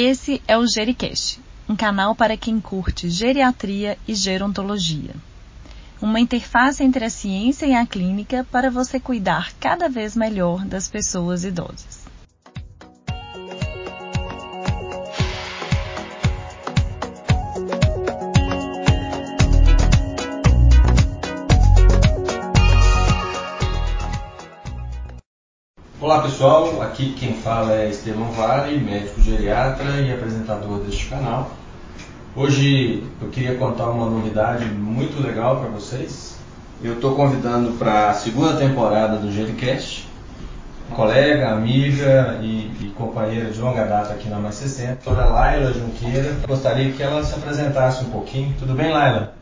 Esse é o Gericast, um canal para quem curte geriatria e gerontologia. Uma interface entre a ciência e a clínica para você cuidar cada vez melhor das pessoas idosas. Olá pessoal, aqui quem fala é Estevão Vale, médico geriatra e apresentador deste canal. Hoje eu queria contar uma novidade muito legal para vocês. Eu estou convidando para a segunda temporada do Gericast colega, amiga e, e, companheira de longa data aqui na Mais 60, a doutora Laila Junqueira. Gostaria que ela se apresentasse um pouquinho. Tudo bem, Laila?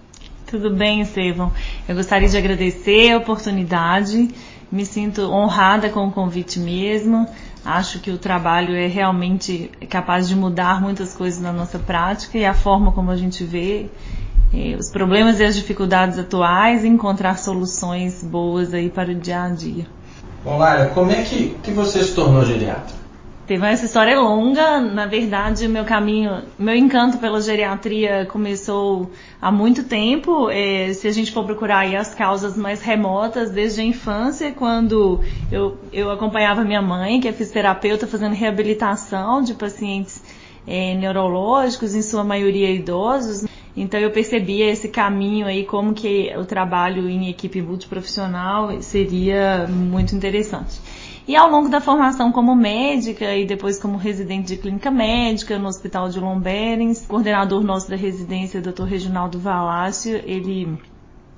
Tudo bem, Estevão. Eu gostaria de agradecer a oportunidade me sinto honrada com o convite mesmo. Acho que o trabalho é realmente capaz de mudar muitas coisas na nossa prática e a forma como a gente vê eh, os problemas e as dificuldades atuais e encontrar soluções boas aí para o dia a dia. Bom, Lara, como é que, que você se tornou geriatra? Teve essa história longa, na verdade, meu caminho, meu encanto pela geriatria começou há muito tempo. É, se a gente for procurar aí as causas mais remotas, desde a infância, quando eu, eu acompanhava minha mãe, que é fisioterapeuta, fazendo reabilitação de pacientes é, neurológicos, em sua maioria idosos. Então eu percebia esse caminho aí, como que o trabalho em equipe multiprofissional seria muito interessante. E ao longo da formação como médica e depois como residente de clínica médica no Hospital de Lomberens, coordenador nosso da residência, Dr. Reginaldo Valácio, ele,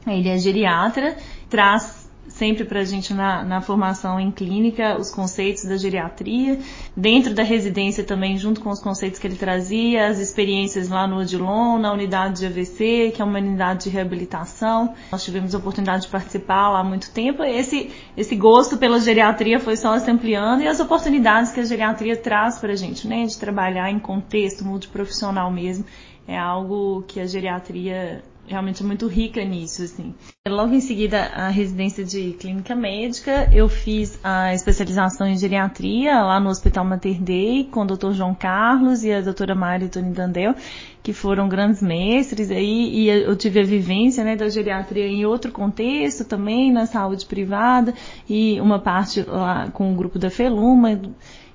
ele é geriatra, traz sempre para a gente na, na, formação em clínica os conceitos da geriatria, dentro da residência também, junto com os conceitos que ele trazia, as experiências lá no Odilon, na unidade de AVC, que é uma unidade de reabilitação. Nós tivemos a oportunidade de participar lá há muito tempo. Esse, esse gosto pela geriatria foi só se ampliando e as oportunidades que a geriatria traz para a gente, né, de trabalhar em contexto multiprofissional mesmo, é algo que a geriatria realmente muito rica nisso, assim. Logo em seguida, a residência de clínica médica, eu fiz a especialização em geriatria lá no Hospital Mater Dei com o Dr. João Carlos e a doutora Mari Tony Dandel, que foram grandes mestres aí, e eu tive a vivência, né, da geriatria em outro contexto também, na saúde privada, e uma parte lá com o grupo da Feluma,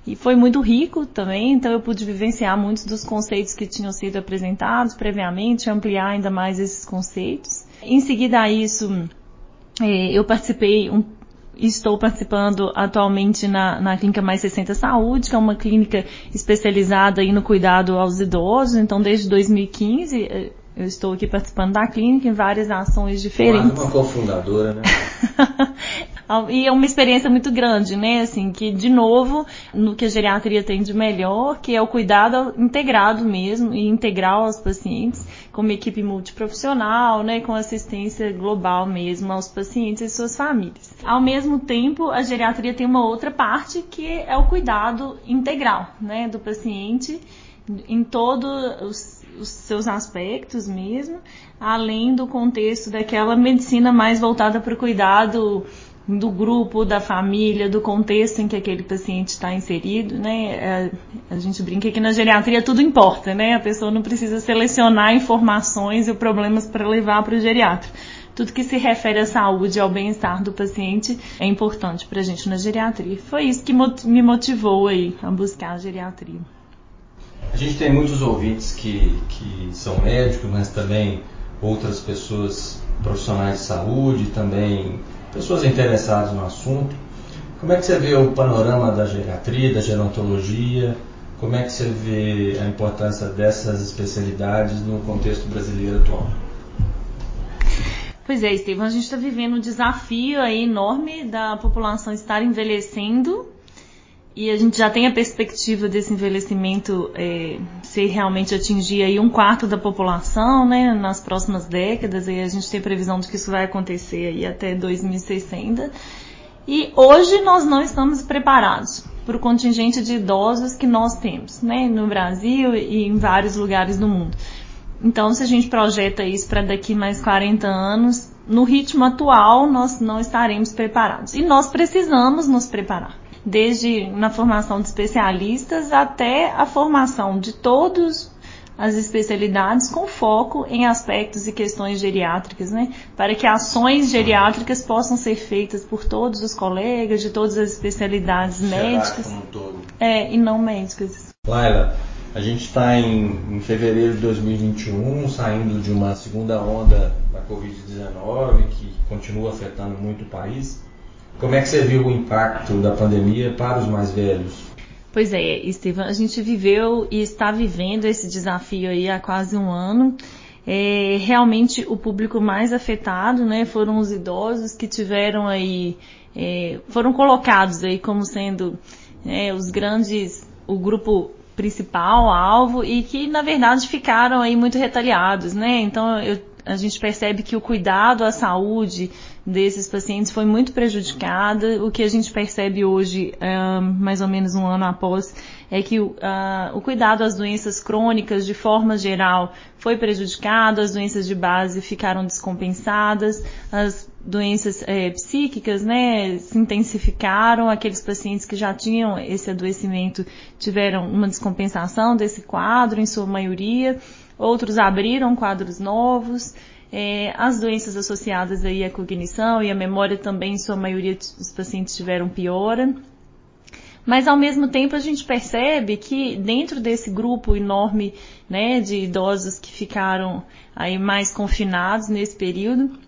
e foi muito rico também, então eu pude vivenciar muitos dos conceitos que tinham sido apresentados previamente, ampliar ainda mais esses conceitos. Em seguida a isso, é, eu participei, um, estou participando atualmente na, na Clínica Mais 60 Saúde, que é uma clínica especializada aí no cuidado aos idosos, então desde 2015 é, eu estou aqui participando da clínica em várias ações diferentes. Quase uma cofundadora, né? E é uma experiência muito grande, né? Assim, que de novo, no que a geriatria tem de melhor, que é o cuidado integrado mesmo e integral aos pacientes, com uma equipe multiprofissional, né? Com assistência global mesmo aos pacientes e suas famílias. Ao mesmo tempo, a geriatria tem uma outra parte que é o cuidado integral, né? Do paciente em todos os, os, seus aspectos mesmo, além do contexto daquela medicina mais voltada para o cuidado do grupo, da família, do contexto em que aquele paciente está inserido, né? É, a gente brinca que na geriatria tudo importa, né? A pessoa não precisa selecionar informações e problemas para levar para o geriatra. Tudo que se refere à saúde e ao bem-estar do paciente é importante para a gente na geriatria. Foi isso que me motivou aí a buscar a geriatria. A gente tem muitos ouvintes que, que são médicos, mas também outras pessoas profissionais de saúde, também pessoas interessadas no assunto. Como é que você vê o panorama da geriatria, da gerontologia? Como é que você vê a importância dessas especialidades no contexto brasileiro atual? Pois é, Estevam, a gente está vivendo um desafio enorme da população estar envelhecendo e a gente já tem a perspectiva desse envelhecimento é, ser realmente atingir aí um quarto da população, né, nas próximas décadas, e a gente tem previsão de que isso vai acontecer aí até 2600. E hoje nós não estamos preparados para o contingente de idosos que nós temos, né, no Brasil e em vários lugares do mundo. Então, se a gente projeta isso para daqui mais 40 anos, no ritmo atual nós não estaremos preparados. E nós precisamos nos preparar. Desde na formação de especialistas até a formação de todos as especialidades com foco em aspectos e questões geriátricas, né? Para que ações geriátricas possam ser feitas por todos os colegas de todas as especialidades médicas um é, e não médicas. Laila, a gente está em, em, fevereiro de 2021, saindo de uma segunda onda da Covid-19 que continua afetando muito o país. Como é que você viu o impacto da pandemia para os mais velhos? Pois é, Estevam, a gente viveu e está vivendo esse desafio aí há quase um ano. É, realmente o público mais afetado, né, foram os idosos que tiveram aí, é, foram colocados aí como sendo é, os grandes, o grupo principal, alvo, e que na verdade ficaram aí muito retaliados, né? Então eu, a gente percebe que o cuidado à saúde desses pacientes foi muito prejudicada. O que a gente percebe hoje, mais ou menos um ano após, é que uh, o cuidado às doenças crônicas, de forma geral, foi prejudicado, as doenças de base ficaram descompensadas, as doenças é, psíquicas, né, se intensificaram, aqueles pacientes que já tinham esse adoecimento tiveram uma descompensação desse quadro, em sua maioria, outros abriram quadros novos, é, as doenças associadas aí à cognição e à memória também, em sua maioria, os pacientes tiveram piora. Mas ao mesmo tempo a gente percebe que dentro desse grupo enorme né, de idosos que ficaram aí mais confinados nesse período,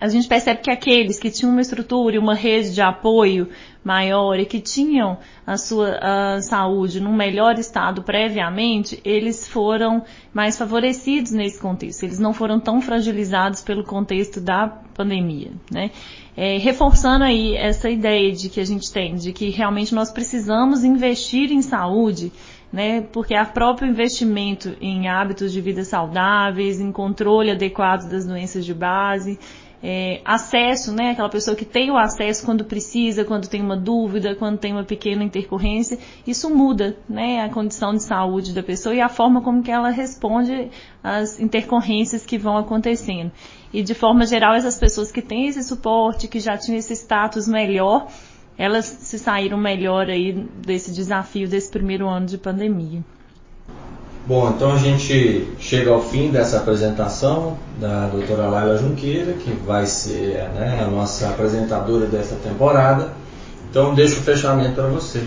a gente percebe que aqueles que tinham uma estrutura e uma rede de apoio maior e que tinham a sua a saúde num melhor estado previamente, eles foram mais favorecidos nesse contexto. Eles não foram tão fragilizados pelo contexto da pandemia, né? É, reforçando aí essa ideia de que a gente tem, de que realmente nós precisamos investir em saúde, né? Porque a próprio investimento em hábitos de vida saudáveis, em controle adequado das doenças de base, é, acesso, né? Aquela pessoa que tem o acesso quando precisa, quando tem uma dúvida, quando tem uma pequena intercorrência, isso muda, né? A condição de saúde da pessoa e a forma como que ela responde às intercorrências que vão acontecendo. E de forma geral, essas pessoas que têm esse suporte, que já tinham esse status melhor, elas se saíram melhor aí desse desafio desse primeiro ano de pandemia. Bom, então a gente chega ao fim dessa apresentação da doutora Laila Junqueira, que vai ser né, a nossa apresentadora dessa temporada. Então deixo o fechamento para você.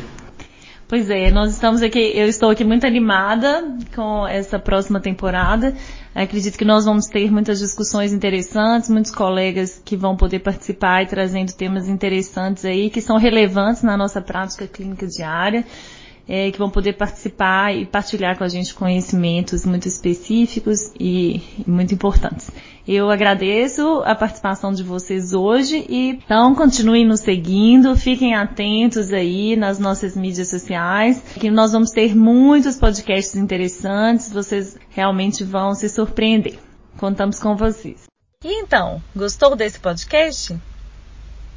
Pois é, nós estamos aqui, eu estou aqui muito animada com essa próxima temporada. Acredito que nós vamos ter muitas discussões interessantes, muitos colegas que vão poder participar e trazendo temas interessantes aí, que são relevantes na nossa prática clínica diária é, que vão poder participar e partilhar com a gente conhecimentos muito específicos e, muito importantes. Eu agradeço a participação de vocês hoje e então continuem nos seguindo, fiquem atentos aí nas nossas mídias sociais, que nós vamos ter muitos podcasts interessantes, vocês realmente vão se surpreender. Contamos com vocês. E então, gostou desse podcast?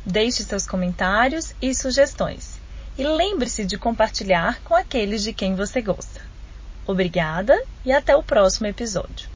Deixe seus comentários e sugestões e lembre-se de compartilhar com aqueles de quem você gosta. Obrigada e até o próximo episódio.